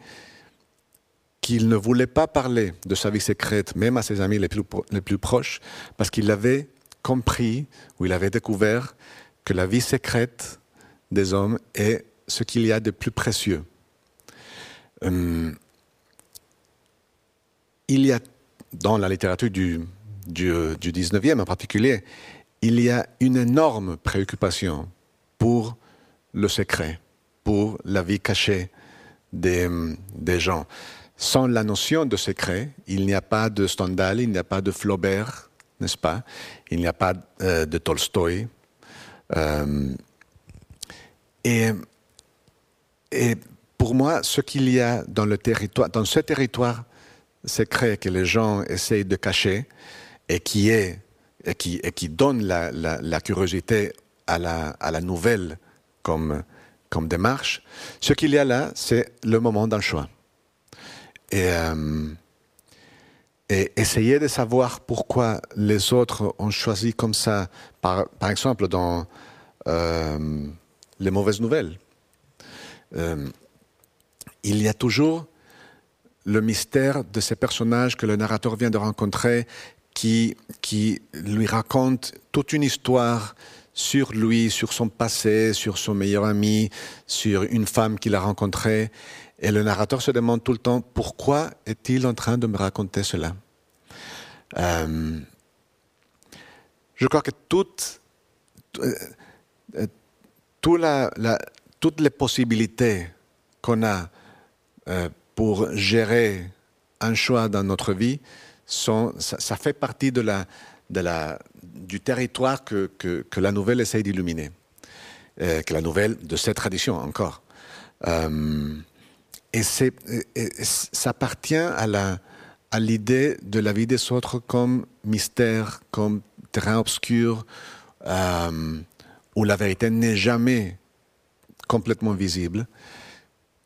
qu'il ne voulait pas parler de sa vie secrète, même à ses amis les plus, proches, parce qu'il avait compris ou il avait découvert que la vie secrète des hommes est ce qu'il y a de plus précieux. Euh, il y a, dans la littérature du, du, 19e en particulier, il y a une énorme préoccupation pour le secret, pour la vie cachée des, des gens. Sans la notion de secret, il n'y a pas de Stendhal, il n'y a pas de Flaubert, n'est-ce pas? Il n'y a pas euh, de Tolstoï. Euh, et, pour moi, ce qu'il y a dans, le territoire, dans ce territoire secret que les gens essayent de cacher et qui, est, et qui, donne la, curiosité à la, nouvelle comme démarche, ce qu'il y a là, c'est le moment d'un choix. Et, euh, et, essayer de savoir pourquoi les autres ont choisi comme ça, par, par exemple dans euh, les mauvaises nouvelles. Euh, il y a toujours le mystère de ces personnages que le narrateur vient de rencontrer, qui, qui lui raconte toute une histoire sur lui, sur son passé, sur son meilleur ami, sur une femme qu'il a rencontrée. Et le narrateur se demande tout le temps, pourquoi est-il en train de me raconter cela? Euh, Je crois que toutes, euh, toutes les possibilités qu'on a euh, pour gérer un choix dans notre vie, sont, ça, fait partie de la, de la, du territoire que, que, la nouvelle essaye d'illuminer, euh, que la nouvelle de cette tradition encore. Euh, et, c'est, ça appartient à, la, à l'idée de la vie des autres comme mystère, comme terrain obscur, euh, où la vérité n'est jamais complètement visible.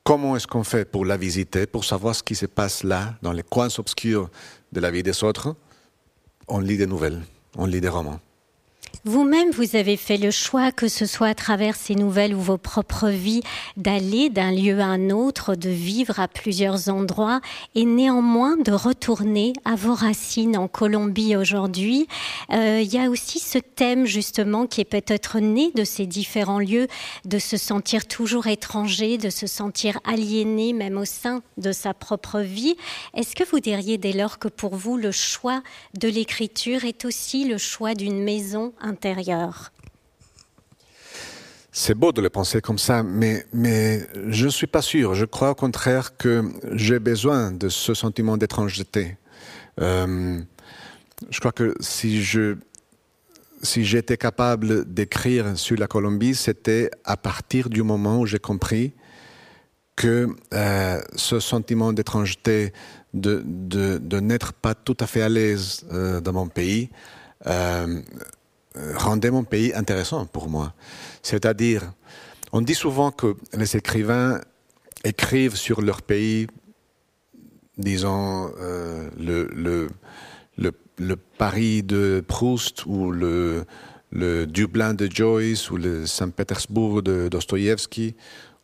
Comment est-ce qu'on fait pour la visiter, pour savoir ce qui se passe là, dans les coins obscurs de la vie des autres? On lit des nouvelles, on lit des romans. Vous-même, vous avez fait le choix, que ce soit à travers ces nouvelles ou vos propres vies, d'aller d'un lieu à un autre, de vivre à plusieurs endroits et néanmoins de retourner à vos racines en Colombie aujourd'hui. Euh, il y a aussi ce thème justement qui est peut-être né de ces différents lieux, de se sentir toujours étranger, de se sentir aliéné même au sein de sa propre vie. Est-ce que vous diriez dès lors que pour vous, le choix de l'écriture est aussi le choix d'une maison c'est beau de le penser comme ça, mais, mais je ne suis pas sûr. Je crois au contraire que j'ai besoin de ce sentiment d'étrangeté. Euh, je crois que si je si j'étais capable d'écrire sur la Colombie, c'était à partir du moment où j'ai compris que euh, ce sentiment d'étrangeté, de, de, de n'être pas tout à fait à l'aise euh, dans mon pays, rendait mon pays intéressant pour moi. C'est-à-dire, on dit souvent que les écrivains écrivent sur leur pays, disons, euh, le, le, le, Paris de Proust ou le, le Dublin de Joyce ou le Saint-Pétersbourg de Dostoïevski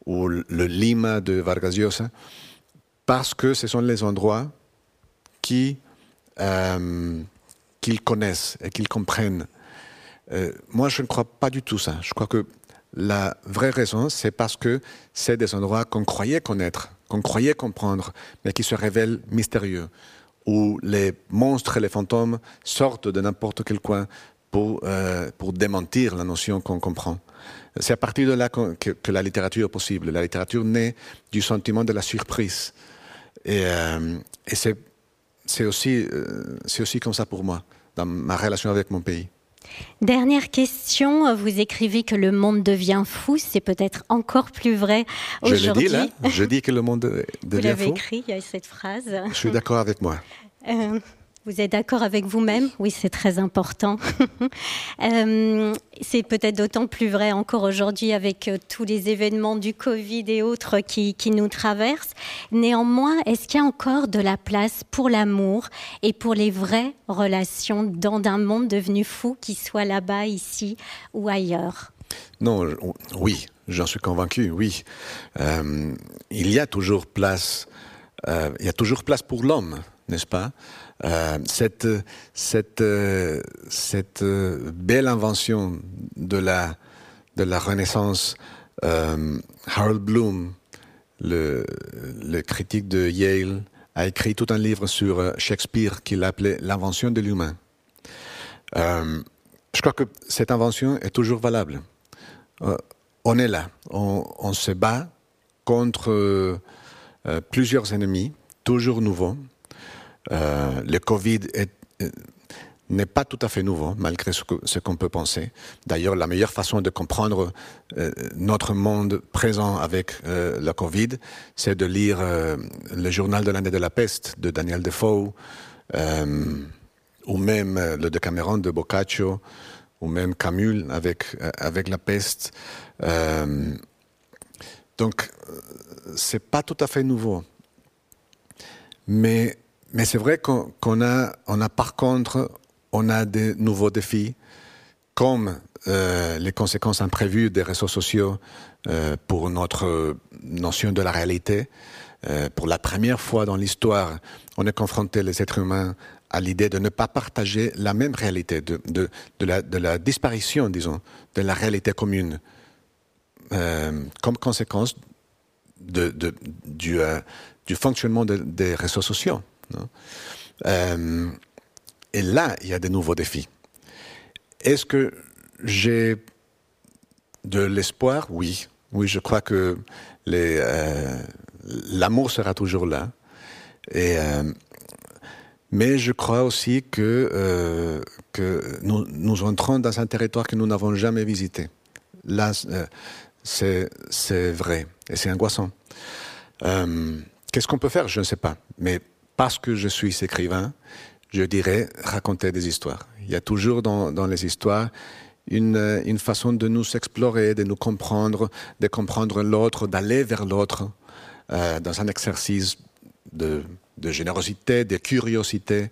ou le Lima de Vargas Llosa, parce que ce sont les endroits euh, qu'ils connaissent et qu'ils comprennent. Euh, moi, je ne crois pas du tout ça. Je crois que la vraie raison, c'est parce que c'est des endroits qu'on croyait connaître, qu'on croyait comprendre, mais qui se révèlent mystérieux, où les monstres et les fantômes sortent de n'importe quel coin pour, euh, pour démentir la notion qu'on comprend. C'est à partir de là que, la littérature est possible. La littérature naît du sentiment de la surprise. Et, euh, c'est aussi, euh, aussi comme ça pour moi, dans ma relation avec mon pays. Dernière question, vous écrivez que le monde devient fou, c'est peut-être encore plus vrai aujourd'hui. Je le dis là, je dis que le monde devient fou. Vous l'avez écrit, il y a cette phrase. Je suis d'accord avec moi. Euh, vous êtes d'accord avec vous-même? Oui, c'est très important. euh, c'est peut-être d'autant plus vrai encore aujourd'hui avec euh, tous les événements du Covid et autres qui, qui nous traversent. Néanmoins, est-ce qu'il y a encore de la place pour l'amour et pour les vraies relations dans un monde devenu fou, qu'il soit là-bas, ici ou ailleurs? Non, oui, j'en suis convaincu, oui. Euh, il y a toujours place, il y a toujours place pour l'homme, n'est-ce pas? Euh, cette, euh, euh, belle invention de la, Renaissance, Harold Bloom, le, critique de Yale, a écrit tout un livre sur Shakespeare qu'il appelait l'invention de l'humain. Je crois que cette invention est toujours valable. on est là, on se bat contre plusieurs ennemis, toujours nouveaux, euh, le Covid euh, n'est pas tout à fait nouveau, malgré ce qu'on peut penser. D'ailleurs, la meilleure façon de comprendre euh, notre monde présent avec euh, la Covid, c'est de lire le journal de l'année de la peste de Daniel Defoe, ou même le Decameron de Boccaccio, ou même Camus avec, avec la peste. donc, c'est pas tout à fait nouveau. Mais mais c'est vrai qu'on qu a, on a par contre, on a des nouveaux défis, comme euh, les conséquences imprévues des réseaux sociaux euh, pour notre notion de la réalité. Euh, pour la première fois dans l'histoire, on est confronté, les êtres humains, à l'idée de ne pas partager la même réalité, de, la, disparition, disons, de la réalité commune, comme conséquence du, fonctionnement de, des réseaux sociaux. Euh, et là, il y a des nouveaux défis. Est-ce que j'ai de l'espoir? Oui. Oui, je crois que euh, l'amour sera toujours là. Euh, mais je crois aussi que, nous, nous, entrons dans un territoire que nous n'avons jamais visité. Là, c'est vrai et c'est angoissant. Qu'est-ce qu'on peut faire? Je ne sais pas. Mais parce que je suis écrivain, je dirais raconter des histoires. Il y a toujours dans, les histoires une, une, façon de nous explorer, de nous comprendre, de comprendre l'autre, d'aller vers l'autre euh, dans un exercice de, de, générosité, de curiosité,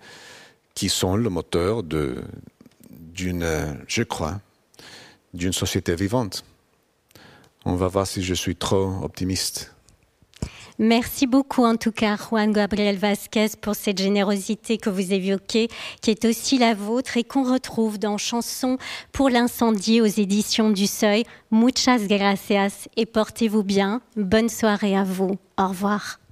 qui sont le moteur d'une, je crois, d'une société vivante. On va voir si je suis trop optimiste. Merci beaucoup en tout cas Juan Gabriel Vasquez pour cette générosité que vous évoquez, qui est aussi la vôtre et qu'on retrouve dans Chansons pour l'incendie aux éditions du Seuil. Muchas gracias et portez-vous bien. Bonne soirée à vous. Au revoir.